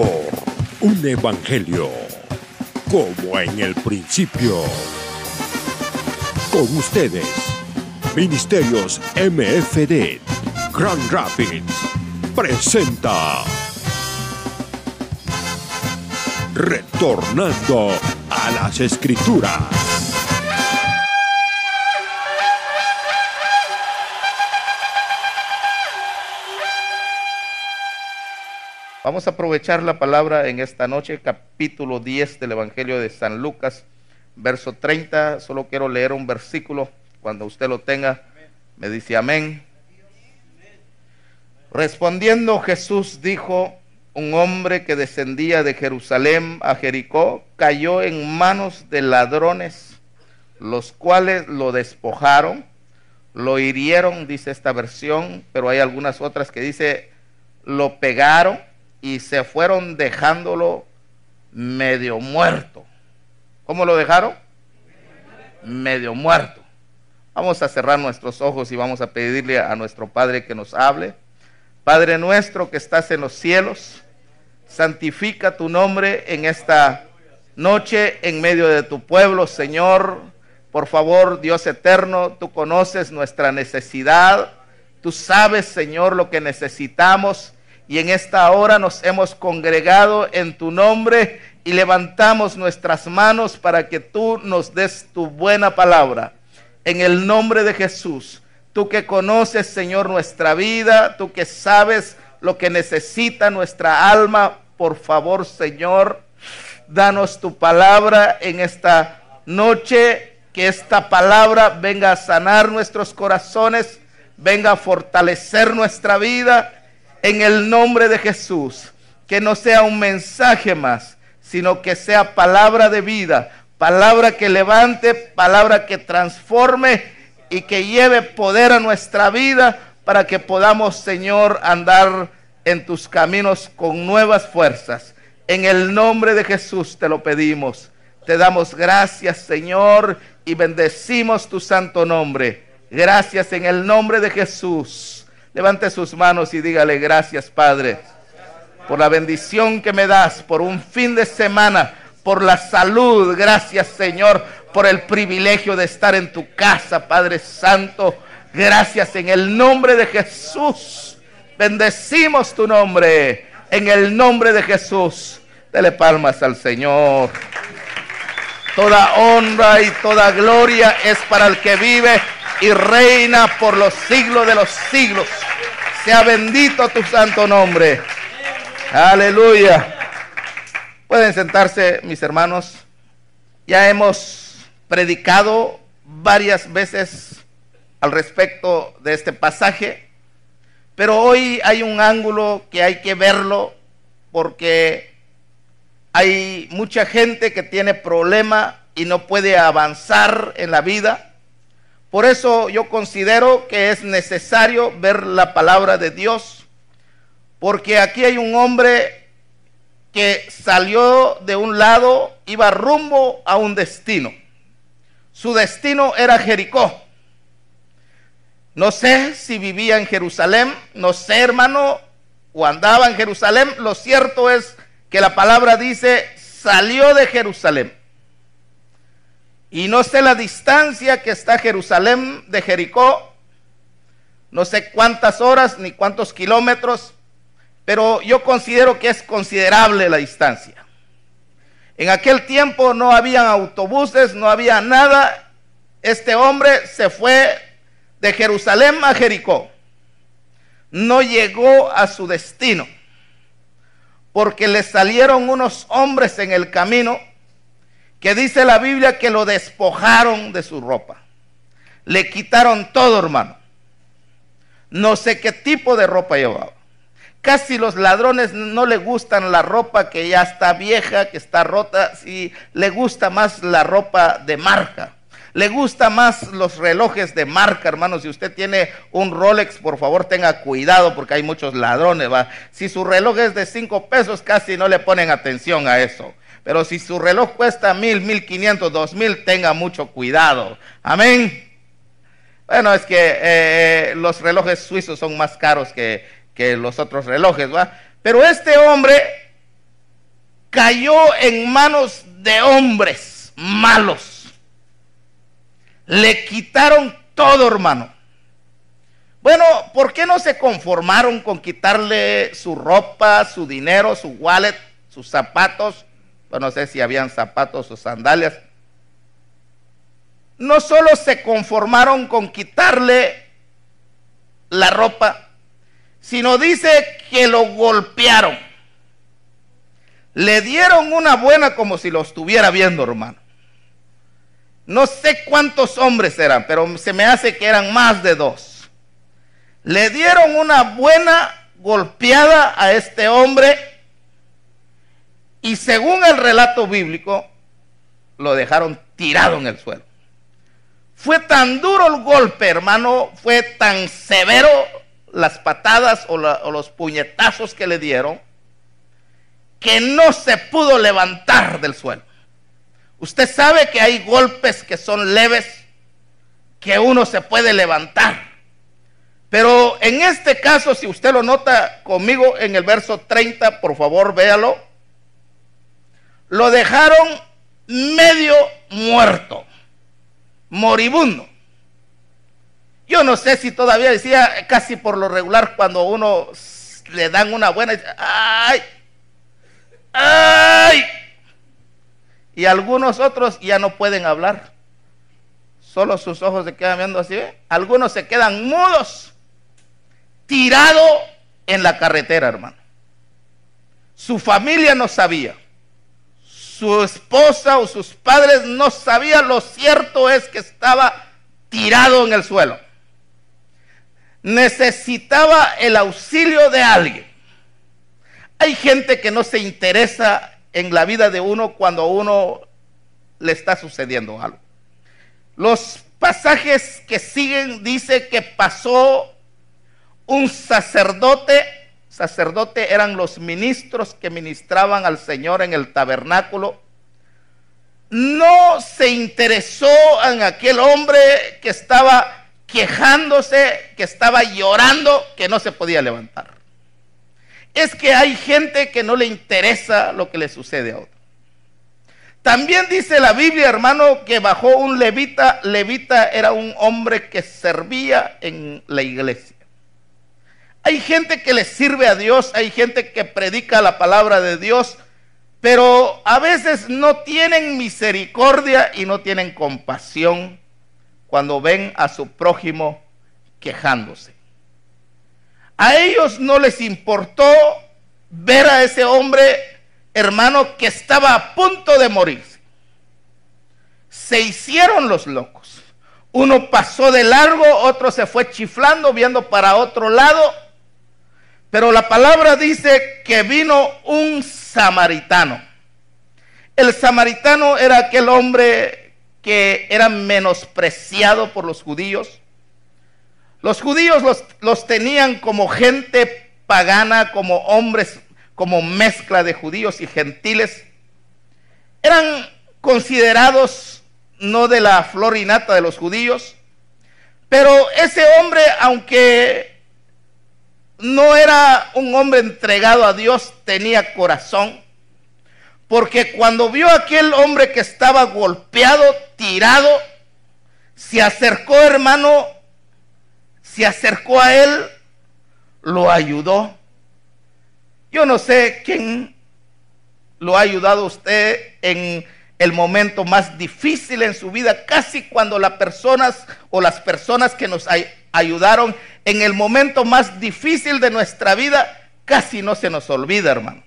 un evangelio como en el principio. Con ustedes, Ministerios MFD Grand Rapids presenta Retornando a las Escrituras. Vamos a aprovechar la palabra en esta noche, capítulo 10 del Evangelio de San Lucas, verso 30. Solo quiero leer un versículo. Cuando usted lo tenga, me dice amén. Respondiendo Jesús dijo, un hombre que descendía de Jerusalén a Jericó cayó en manos de ladrones, los cuales lo despojaron, lo hirieron, dice esta versión, pero hay algunas otras que dice, lo pegaron y se fueron dejándolo medio muerto. ¿Cómo lo dejaron? Medio muerto. Vamos a cerrar nuestros ojos y vamos a pedirle a nuestro Padre que nos hable. Padre nuestro que estás en los cielos, santifica tu nombre en esta noche en medio de tu pueblo, Señor. Por favor, Dios eterno, tú conoces nuestra necesidad. Tú sabes, Señor, lo que necesitamos y en esta hora nos hemos congregado en tu nombre y levantamos nuestras manos para que tú nos des tu buena palabra. En el nombre de Jesús, tú que conoces, Señor, nuestra vida, tú que sabes lo que necesita nuestra alma, por favor, Señor, danos tu palabra en esta noche, que esta palabra venga a sanar nuestros corazones, venga a fortalecer nuestra vida en el nombre de Jesús. Que no sea un mensaje más, sino que sea palabra de vida, palabra que levante, palabra que transforme y que lleve poder a nuestra vida para que podamos, Señor, andar en tus caminos con nuevas fuerzas. En el nombre de Jesús te lo pedimos. Te damos gracias, Señor, y bendecimos tu santo nombre. Gracias en el nombre de Jesús. Levante sus manos y dígale gracias, Padre, por la bendición que me das, por un fin de semana, por la salud. Gracias, Señor, por el privilegio de estar en tu casa, Padre Santo. Gracias en el nombre de Jesús. Bendecimos tu nombre. En el nombre de Jesús. Dele palmas al Señor. Toda honra y toda gloria es para el que vive y reina por los siglos de los siglos. Sea bendito tu santo nombre. Aleluya. Pueden sentarse, mis hermanos. Ya hemos predicado varias veces al respecto de este pasaje, pero hoy hay un ángulo que hay que verlo porque hay mucha gente que tiene problema y no puede avanzar en la vida por eso yo considero que es necesario ver la palabra de Dios, porque aquí hay un hombre que salió de un lado, iba rumbo a un destino. Su destino era Jericó. No sé si vivía en Jerusalén, no sé hermano, o andaba en Jerusalén. Lo cierto es que la palabra dice, salió de Jerusalén. Y no sé la distancia que está Jerusalén de Jericó, no sé cuántas horas ni cuántos kilómetros, pero yo considero que es considerable la distancia. En aquel tiempo no había autobuses, no había nada. Este hombre se fue de Jerusalén a Jericó. No llegó a su destino, porque le salieron unos hombres en el camino que dice la Biblia que lo despojaron de su ropa. Le quitaron todo, hermano. No sé qué tipo de ropa llevaba. Casi los ladrones no le gustan la ropa que ya está vieja, que está rota, si le gusta más la ropa de marca. Le gusta más los relojes de marca, hermano. Si usted tiene un Rolex, por favor tenga cuidado porque hay muchos ladrones, va. Si su reloj es de cinco pesos, casi no le ponen atención a eso. Pero si su reloj cuesta mil, mil quinientos, dos mil, tenga mucho cuidado. Amén. Bueno, es que eh, los relojes suizos son más caros que, que los otros relojes, ¿va? Pero este hombre cayó en manos de hombres malos. Le quitaron todo, hermano. Bueno, ¿por qué no se conformaron con quitarle su ropa, su dinero, su wallet, sus zapatos? No sé si habían zapatos o sandalias. No solo se conformaron con quitarle la ropa, sino dice que lo golpearon. Le dieron una buena como si lo estuviera viendo, hermano. No sé cuántos hombres eran, pero se me hace que eran más de dos. Le dieron una buena golpeada a este hombre y según el relato bíblico, lo dejaron tirado en el suelo. Fue tan duro el golpe, hermano, fue tan severo las patadas o, los puñetazos que le dieron, que no se pudo levantar del suelo. Usted sabe que hay golpes que son leves, que uno se puede levantar. Pero en este caso, si usted lo nota conmigo en el verso 30, por favor véalo, lo dejaron medio muerto, moribundo. Yo no sé si todavía decía, casi por lo regular, cuando uno le dan una buena, ay, ¡Ay! Y algunos otros ya no pueden hablar. Solo sus ojos se quedan viendo así. Algunos se quedan mudos, tirado en la carretera, hermano. Su familia no sabía. Su esposa o sus padres no sabían. Lo cierto es que estaba tirado en el suelo. Necesitaba el auxilio de alguien. Hay gente que no se interesa en la vida de uno cuando a uno le está sucediendo algo. Los pasajes que siguen dice que pasó un sacerdote, sacerdote eran los ministros que ministraban al Señor en el tabernáculo, no se interesó en aquel hombre que estaba quejándose, que estaba llorando, que no se podía levantar es que hay gente que no le interesa lo que le sucede a otro. También dice la Biblia, hermano, que bajó un levita. Levita era un hombre que servía en la iglesia. Hay gente que le sirve a Dios, hay gente que predica la palabra de Dios, pero a veces no tienen misericordia y no tienen compasión cuando ven a su prójimo quejándose. A ellos no les importó ver a ese hombre, hermano, que estaba a punto de morirse. Se hicieron los locos. Uno pasó de largo, otro se fue chiflando, viendo para otro lado. Pero la palabra dice que vino un samaritano. El samaritano era aquel hombre que era menospreciado por los judíos los judíos los, tenían como gente pagana, como hombres, como mezcla de judíos y gentiles. Eran considerados no de la flor y nata de los judíos, pero ese hombre, aunque no era un hombre entregado a Dios, tenía corazón. Porque cuando vio a aquel hombre que estaba golpeado, tirado, se acercó, hermano, se acercó a él, lo ayudó. Yo no sé quién lo ha ayudado a usted en el momento más difícil en su vida, casi cuando las personas o las personas que nos ayudaron en el momento más difícil de nuestra vida, casi no se nos olvida, hermano.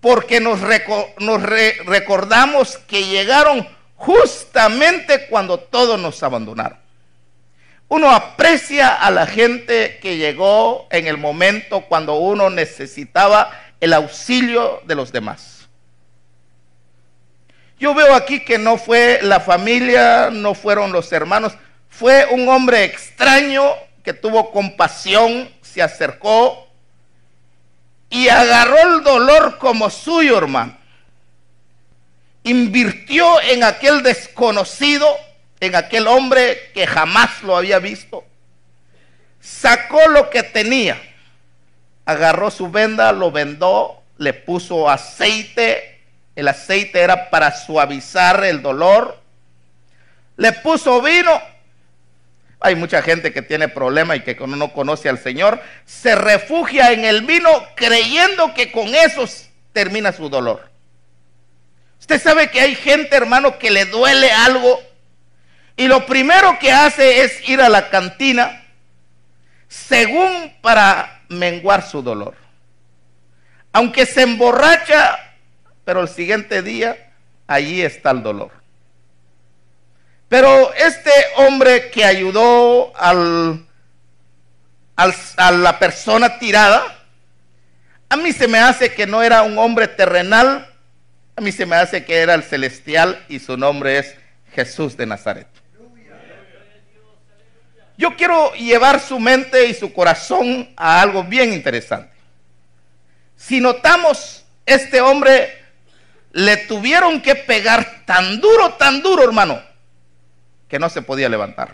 Porque nos, recordamos que llegaron justamente cuando todos nos abandonaron. Uno aprecia a la gente que llegó en el momento cuando uno necesitaba el auxilio de los demás. Yo veo aquí que no fue la familia, no fueron los hermanos, fue un hombre extraño que tuvo compasión, se acercó y agarró el dolor como suyo, hermano. Invirtió en aquel desconocido en aquel hombre que jamás lo había visto. Sacó lo que tenía, agarró su venda, lo vendó, le puso aceite, el aceite era para suavizar el dolor, le puso vino. Hay mucha gente que tiene problemas y que no conoce al Señor, se refugia en el vino creyendo que con eso termina su dolor. Usted sabe que hay gente, hermano, que le duele algo y lo primero que hace es ir a la cantina según para menguar su dolor. Aunque se emborracha, pero el siguiente día allí está el dolor. Pero este hombre que ayudó al, a la persona tirada, a mí se me hace que no era un hombre terrenal, a mí se me hace que era el celestial y su nombre es Jesús de Nazaret. Yo quiero llevar su mente y su corazón a algo bien interesante. Si notamos, este hombre le tuvieron que pegar tan duro, tan duro, hermano, que no se podía levantar.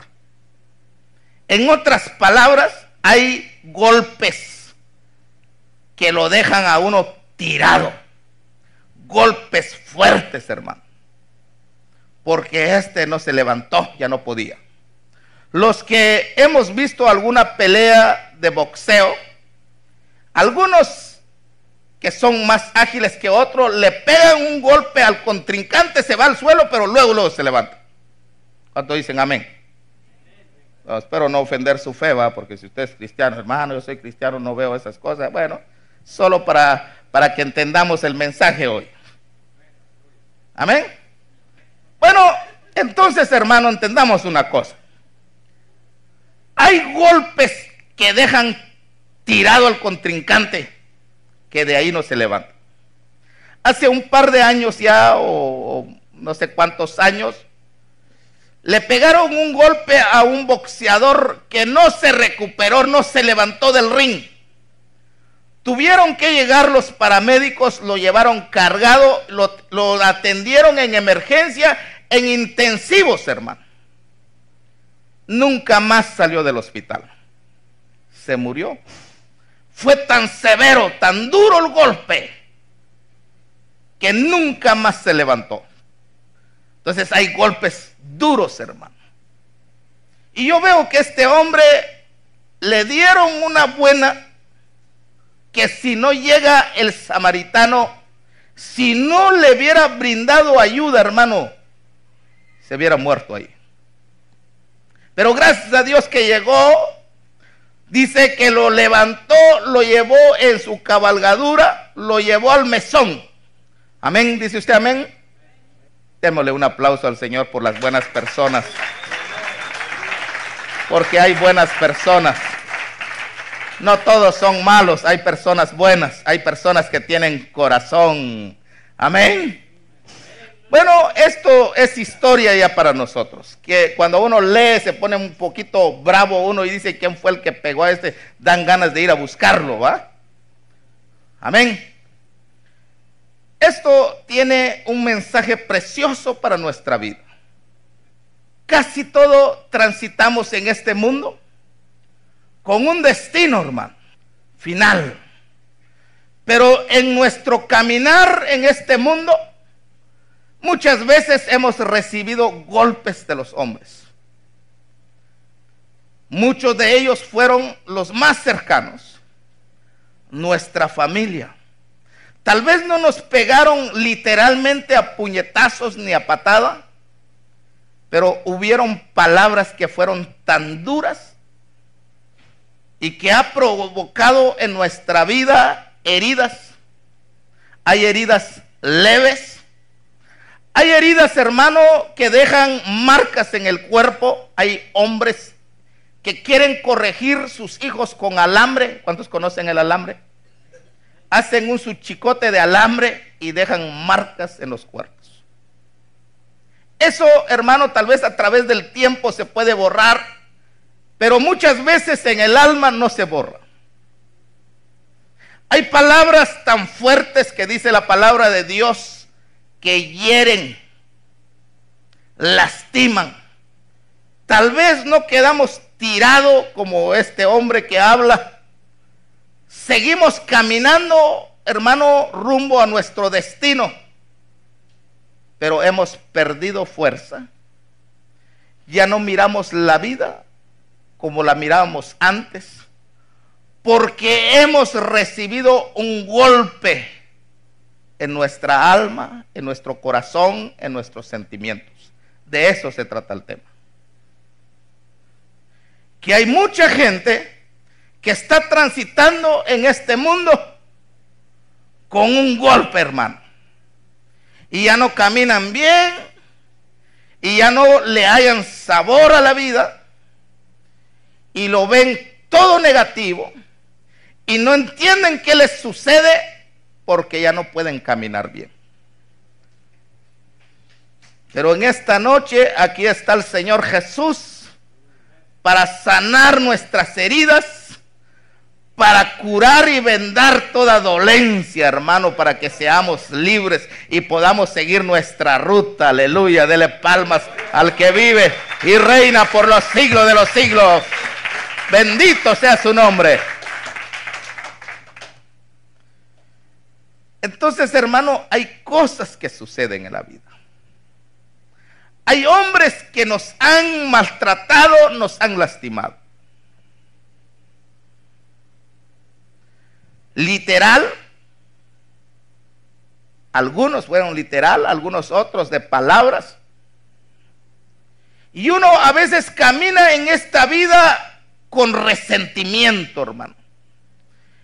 En otras palabras, hay golpes que lo dejan a uno tirado. Golpes fuertes, hermano. Porque este no se levantó, ya no podía. Los que hemos visto alguna pelea de boxeo, algunos que son más ágiles que otros, le pegan un golpe al contrincante, se va al suelo, pero luego, luego se levanta. ¿Cuánto dicen amén? espero no ofender su fe, porque si usted es cristiano, hermano, yo soy cristiano, no veo esas cosas. Bueno, solo para, para que entendamos el mensaje hoy. Amén. Bueno, entonces, hermano, entendamos una cosa. Hay golpes que dejan tirado al contrincante que de ahí no se levanta. Hace un par de años ya, o, no sé cuántos años, le pegaron un golpe a un boxeador que no se recuperó, no se levantó del ring. Tuvieron que llegar los paramédicos, lo llevaron cargado, lo, atendieron en emergencia, en intensivos, hermano nunca más salió del hospital. Se murió. Fue tan severo, tan duro el golpe, que nunca más se levantó. Entonces hay golpes duros, hermano. Y yo veo que este hombre le dieron una buena, que si no llega el samaritano, si no le hubiera brindado ayuda, hermano, se hubiera muerto ahí. Pero gracias a Dios que llegó, dice que lo levantó, lo llevó en su cabalgadura, lo llevó al mesón. Amén, dice usted amén. Démosle un aplauso al Señor por las buenas personas. Porque hay buenas personas. No todos son malos, hay personas buenas, hay personas que tienen corazón. Amén. Bueno, esto es historia ya para nosotros. Que cuando uno lee se pone un poquito bravo uno y dice quién fue el que pegó a este, dan ganas de ir a buscarlo, ¿va? Amén. Esto tiene un mensaje precioso para nuestra vida. Casi todo transitamos en este mundo con un destino, hermano, final. Pero en nuestro caminar en este mundo, Muchas veces hemos recibido golpes de los hombres. Muchos de ellos fueron los más cercanos, nuestra familia. Tal vez no nos pegaron literalmente a puñetazos ni a patada, pero hubieron palabras que fueron tan duras y que ha provocado en nuestra vida heridas. Hay heridas leves hay heridas, hermano, que dejan marcas en el cuerpo. Hay hombres que quieren corregir sus hijos con alambre. ¿Cuántos conocen el alambre? Hacen un su chicote de alambre y dejan marcas en los cuerpos. Eso, hermano, tal vez a través del tiempo se puede borrar, pero muchas veces en el alma no se borra. Hay palabras tan fuertes que dice la palabra de Dios que hieren, lastiman. Tal vez no quedamos tirados como este hombre que habla. Seguimos caminando hermano, rumbo a nuestro destino, pero hemos perdido fuerza. Ya no miramos la vida como la mirábamos antes, porque hemos recibido un golpe en nuestra alma, en nuestro corazón, en nuestros sentimientos. De eso se trata el tema. Que hay mucha gente que está transitando en este mundo con un golpe, hermano. Y ya no caminan bien, y ya no le hayan sabor a la vida, y lo ven todo negativo, y no entienden qué les sucede porque ya no pueden caminar bien. Pero en esta noche aquí está el Señor Jesús para sanar nuestras heridas para curar y vendar toda dolencia, hermano, para que seamos libres y podamos seguir nuestra ruta. Aleluya, dele palmas al que vive y reina por los siglos de los siglos. Bendito sea su nombre. Entonces, hermano, hay cosas que suceden en la vida. Hay hombres que nos han maltratado, nos han lastimado. Literal. Algunos fueron literal, algunos otros de palabras. Y uno a veces camina en esta vida con resentimiento, hermano.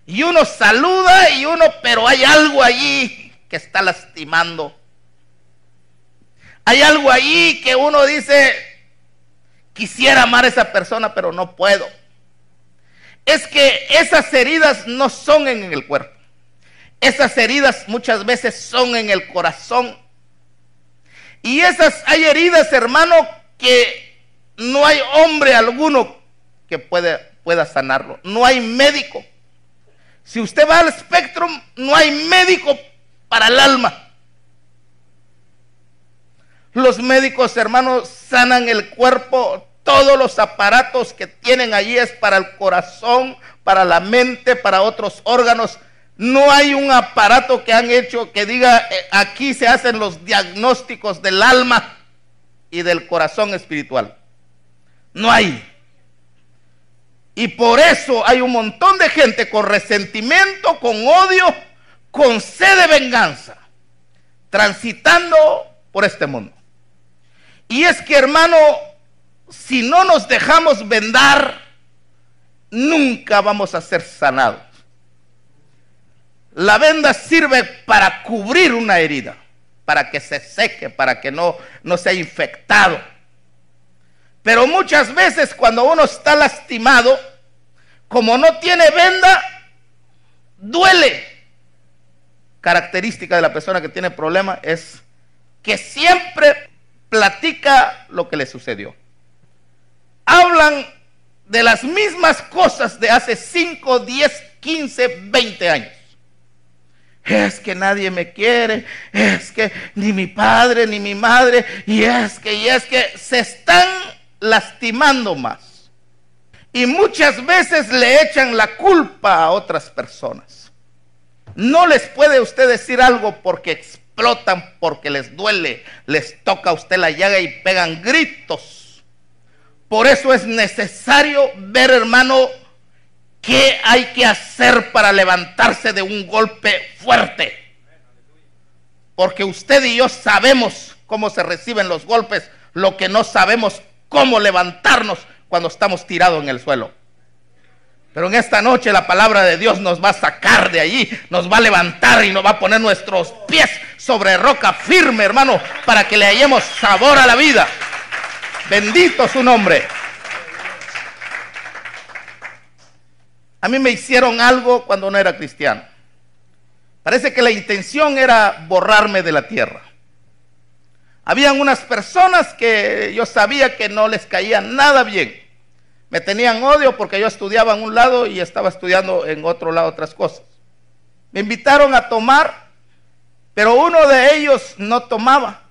Y uno saluda y uno, pero hay algo allí que está lastimando. Hay algo allí que uno dice, quisiera amar a esa persona, pero no puedo es que esas heridas no son en el cuerpo. Esas heridas muchas veces son en el corazón. Y esas hay heridas, hermano, que no hay hombre alguno que pueda, sanarlo. No hay médico. Si usted va al espectro, no hay médico para el alma. Los médicos, hermanos, sanan el cuerpo todos los aparatos que tienen allí es para el corazón, para la mente, para otros órganos. No hay un aparato que han hecho que diga, eh, aquí se hacen los diagnósticos del alma y del corazón espiritual. No hay. Y por eso hay un montón de gente con resentimiento, con odio, con sed de venganza, transitando por este mundo. Y es que, hermano, si no nos dejamos vendar, nunca vamos a ser sanados. La venda sirve para cubrir una herida, para que se seque, para que no, no sea infectado. Pero muchas veces cuando uno está lastimado, como no tiene venda, duele. Característica de la persona que tiene problema es que siempre platica lo que le sucedió hablan de las mismas cosas de hace 5, 10, 15, 20 años. Es que nadie me quiere, es que ni mi padre ni mi madre, y es que, y es que se están lastimando más. Y muchas veces le echan la culpa a otras personas. No les puede usted decir algo porque explotan, porque les duele, les toca a usted la llaga y pegan gritos por eso es necesario ver, hermano, qué hay que hacer para levantarse de un golpe fuerte. Porque usted y yo sabemos cómo se reciben los golpes, lo que no sabemos cómo levantarnos cuando estamos tirados en el suelo. Pero en esta noche la palabra de Dios nos va a sacar de allí, nos va a levantar y nos va a poner nuestros pies sobre roca firme, hermano, para que le hallemos sabor a la vida. Bendito su nombre. A mí me hicieron algo cuando no era cristiano. Parece que la intención era borrarme de la tierra. Habían unas personas que yo sabía que no les caía nada bien. Me tenían odio porque yo estudiaba en un lado y estaba estudiando en otro lado otras cosas. Me invitaron a tomar, pero uno de ellos no tomaba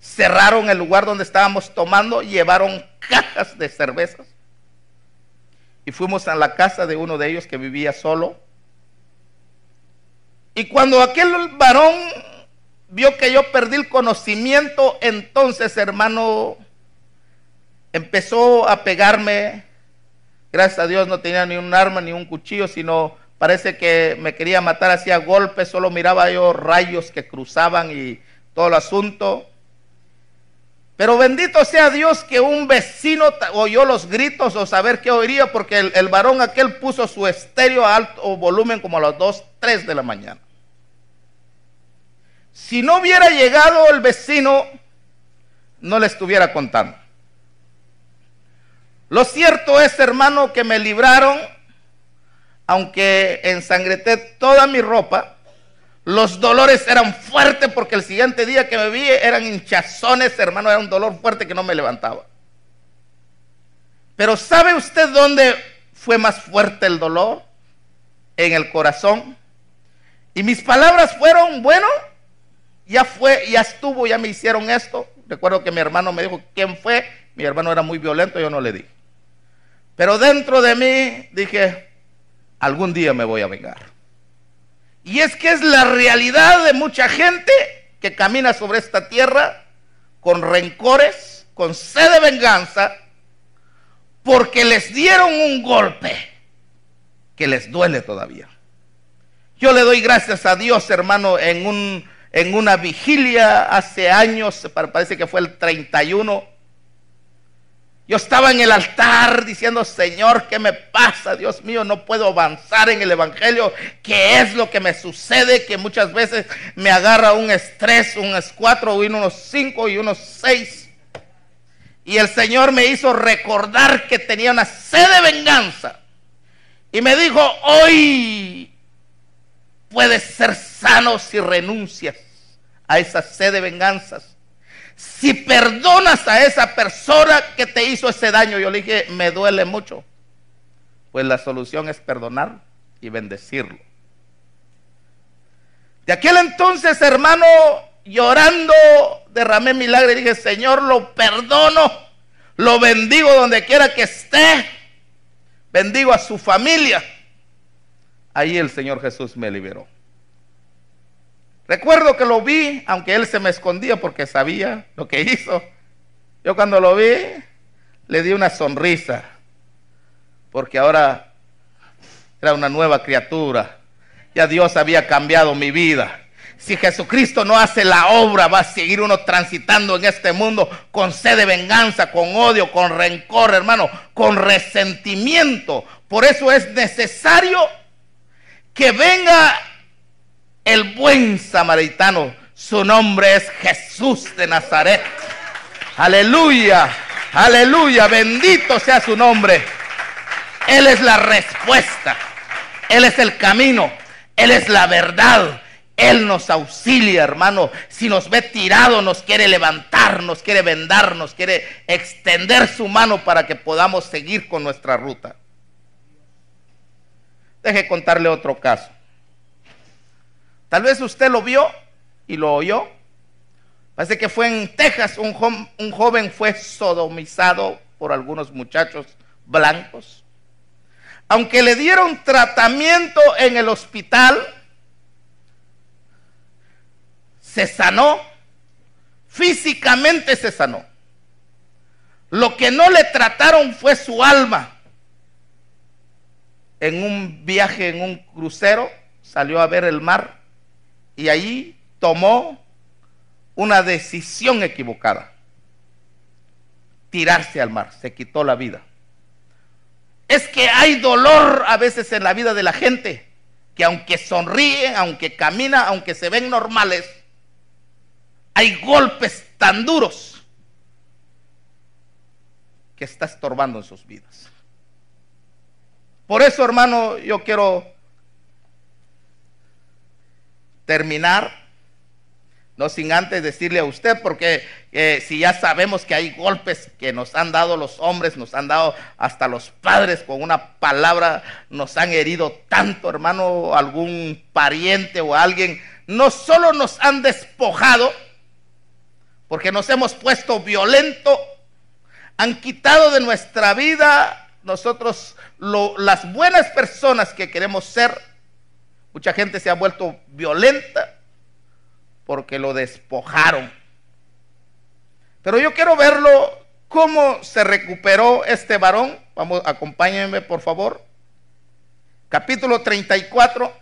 cerraron el lugar donde estábamos tomando, llevaron cajas de cervezas y fuimos a la casa de uno de ellos que vivía solo. Y cuando aquel varón vio que yo perdí el conocimiento, entonces, hermano, empezó a pegarme. Gracias a Dios no tenía ni un arma ni un cuchillo, sino parece que me quería matar, hacía golpes, solo miraba yo rayos que cruzaban y todo el asunto. Pero bendito sea Dios que un vecino oyó los gritos o saber qué oiría, porque el, varón aquel puso su estéreo a alto volumen como a las 2, 3 de la mañana. Si no hubiera llegado el vecino, no le estuviera contando. Lo cierto es, hermano, que me libraron, aunque ensangreté toda mi ropa, los dolores eran fuertes porque el siguiente día que me vi eran hinchazones, hermano, era un dolor fuerte que no me levantaba. Pero ¿sabe usted dónde fue más fuerte el dolor? En el corazón. Y mis palabras fueron, bueno, ya fue, ya estuvo, ya me hicieron esto. Recuerdo que mi hermano me dijo, ¿quién fue? Mi hermano era muy violento, yo no le dije. Pero dentro de mí dije, algún día me voy a vengar. Y es que es la realidad de mucha gente que camina sobre esta tierra con rencores, con sed de venganza, porque les dieron un golpe que les duele todavía. Yo le doy gracias a Dios, hermano, en, un, en una vigilia hace años, parece que fue el 31 yo estaba en el altar diciendo, Señor, ¿qué me pasa? Dios mío, no puedo avanzar en el Evangelio. ¿Qué es lo que me sucede? Que muchas veces me agarra un estrés, un escuatro, y unos cinco y unos seis. Y el Señor me hizo recordar que tenía una sed de venganza. Y me dijo, hoy puedes ser sano si renuncias a esa sed de venganzas si perdonas a esa persona que te hizo ese daño, yo le dije, me duele mucho. Pues la solución es perdonar y bendecirlo. De aquel entonces, hermano, llorando, derramé milagro y dije, Señor, lo perdono, lo bendigo donde quiera que esté, bendigo a su familia. Ahí el Señor Jesús me liberó. Recuerdo que lo vi, aunque él se me escondía porque sabía lo que hizo. Yo cuando lo vi, le di una sonrisa, porque ahora era una nueva criatura. Ya Dios había cambiado mi vida. Si Jesucristo no hace la obra, va a seguir uno transitando en este mundo con sed de venganza, con odio, con rencor, hermano, con resentimiento. Por eso es necesario que venga el buen samaritano. Su nombre es Jesús de Nazaret. Aleluya, aleluya, bendito sea su nombre. Él es la respuesta. Él es el camino. Él es la verdad. Él nos auxilia, hermano. Si nos ve tirado, nos quiere levantar, nos quiere vendar, nos quiere extender su mano para que podamos seguir con nuestra ruta. Deje contarle otro caso. Tal vez usted lo vio y lo oyó. Parece que fue en Texas, un, joven fue sodomizado por algunos muchachos blancos. Aunque le dieron tratamiento en el hospital, se sanó, físicamente se sanó. Lo que no le trataron fue su alma. En un viaje, en un crucero, salió a ver el mar y ahí tomó una decisión equivocada. Tirarse al mar, se quitó la vida. Es que hay dolor a veces en la vida de la gente, que aunque sonríen, aunque caminan, aunque se ven normales, hay golpes tan duros que está estorbando en sus vidas. Por eso, hermano, yo quiero terminar, no sin antes decirle a usted, porque eh, si ya sabemos que hay golpes que nos han dado los hombres, nos han dado hasta los padres con una palabra, nos han herido tanto, hermano, algún pariente o alguien, no solo nos han despojado, porque nos hemos puesto violento, han quitado de nuestra vida nosotros las buenas personas que queremos ser, Mucha gente se ha vuelto violenta porque lo despojaron. Pero yo quiero verlo cómo se recuperó este varón. Vamos, acompáñenme por favor. Capítulo 34.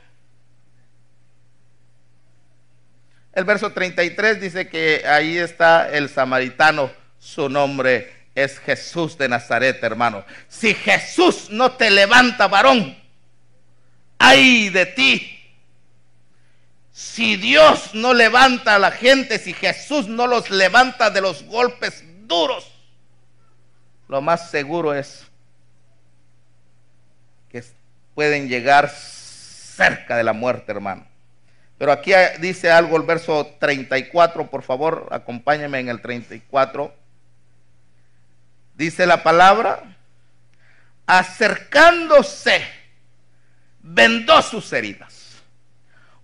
El verso 33 dice que ahí está el samaritano, su nombre es Jesús de Nazaret, hermano. Si Jesús no te levanta, varón, ay de ti. Si Dios no levanta a la gente, si Jesús no los levanta de los golpes duros, lo más seguro es que pueden llegar cerca de la muerte, hermano. Pero aquí dice algo el verso 34, por favor, acompáñame en el 34. Dice la palabra, acercándose, vendó sus heridas.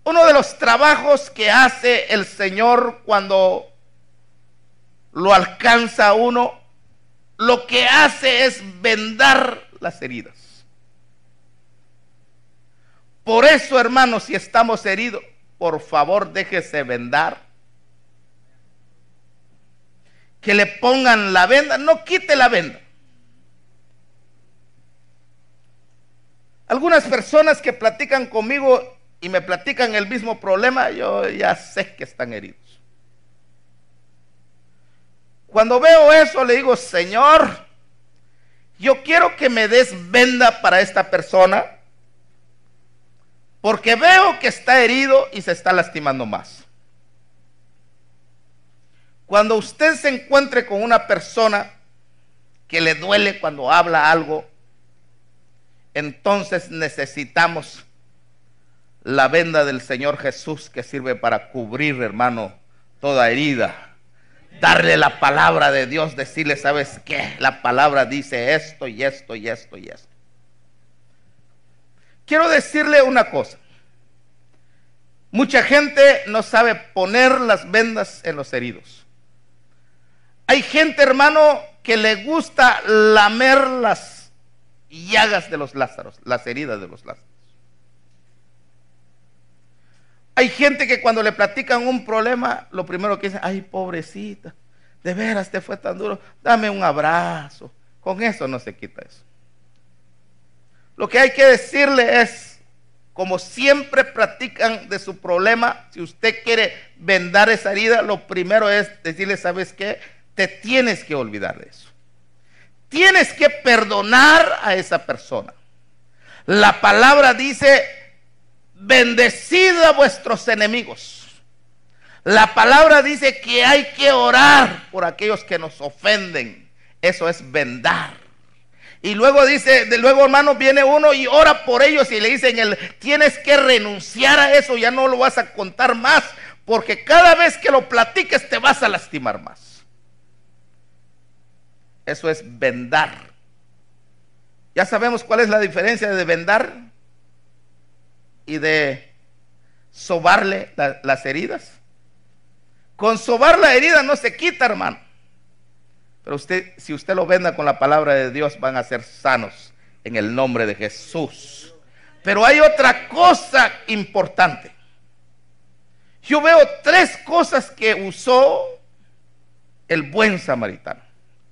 Uno de los trabajos que hace el Señor cuando lo alcanza uno, lo que hace es vendar las heridas. Por eso, hermanos, si estamos heridos, por favor déjese vendar. Que le pongan la venda, no quite la venda. Algunas personas que platican conmigo y me platican el mismo problema, yo ya sé que están heridos. Cuando veo eso, le digo, Señor, yo quiero que me des venda para esta persona, porque veo que está herido y se está lastimando más. Cuando usted se encuentre con una persona que le duele cuando habla algo, entonces necesitamos la venda del Señor Jesús que sirve para cubrir, hermano, toda herida. Darle la palabra de Dios, decirle, ¿sabes qué? La palabra dice esto y esto y esto y esto. Quiero decirle una cosa. Mucha gente no sabe poner las vendas en los heridos. Hay gente, hermano, que le gusta lamer las llagas de los Lázaros, las heridas de los Lázaros. Hay gente que cuando le platican un problema, lo primero que dicen, ay, pobrecita, de veras te fue tan duro, dame un abrazo. Con eso no se quita eso. Lo que hay que decirle es, como siempre practican de su problema, si usted quiere vendar esa herida, lo primero es decirle, ¿sabes qué? Te tienes que olvidar de eso. Tienes que perdonar a esa persona. La palabra dice, bendecid a vuestros enemigos. La palabra dice que hay que orar por aquellos que nos ofenden. Eso es vendar. Y luego dice, de luego hermano, viene uno y ora por ellos y le dicen, el, tienes que renunciar a eso, ya no lo vas a contar más, porque cada vez que lo platiques te vas a lastimar más. Eso es vendar. Ya sabemos cuál es la diferencia de vendar y de sobarle las heridas. Con sobar la herida no se quita, hermano. Pero usted, si usted lo venda con la palabra de Dios, van a ser sanos en el nombre de Jesús. Pero hay otra cosa importante. Yo veo tres cosas que usó el buen samaritano.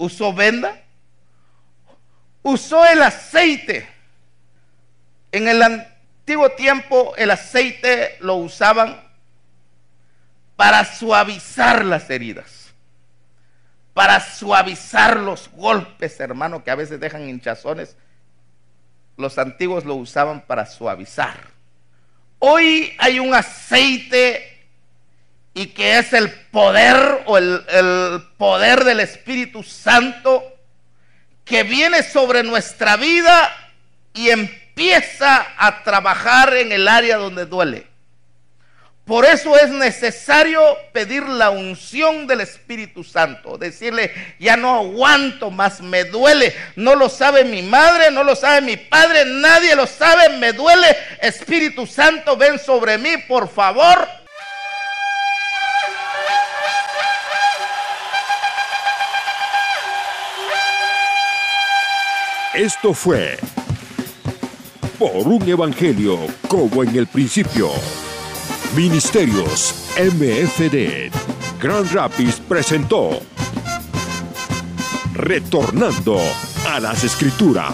Usó venda, usó el aceite. En el antiguo tiempo el aceite lo usaban para suavizar las heridas, para suavizar los golpes, hermano, que a veces dejan hinchazones. Los antiguos lo usaban para suavizar. Hoy hay un aceite y que es el poder o el, el poder del Espíritu Santo que viene sobre nuestra vida y empieza a trabajar en el área donde duele. Por eso es necesario pedir la unción del Espíritu Santo. Decirle, ya no aguanto más, me duele. No lo sabe mi madre, no lo sabe mi padre, nadie lo sabe, me duele. Espíritu Santo, ven sobre mí, por favor. Esto fue por un evangelio como en el principio. Ministerios MFD. Grand Rapids presentó Retornando a las Escrituras.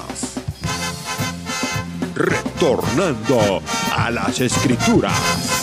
Retornando a las Escrituras.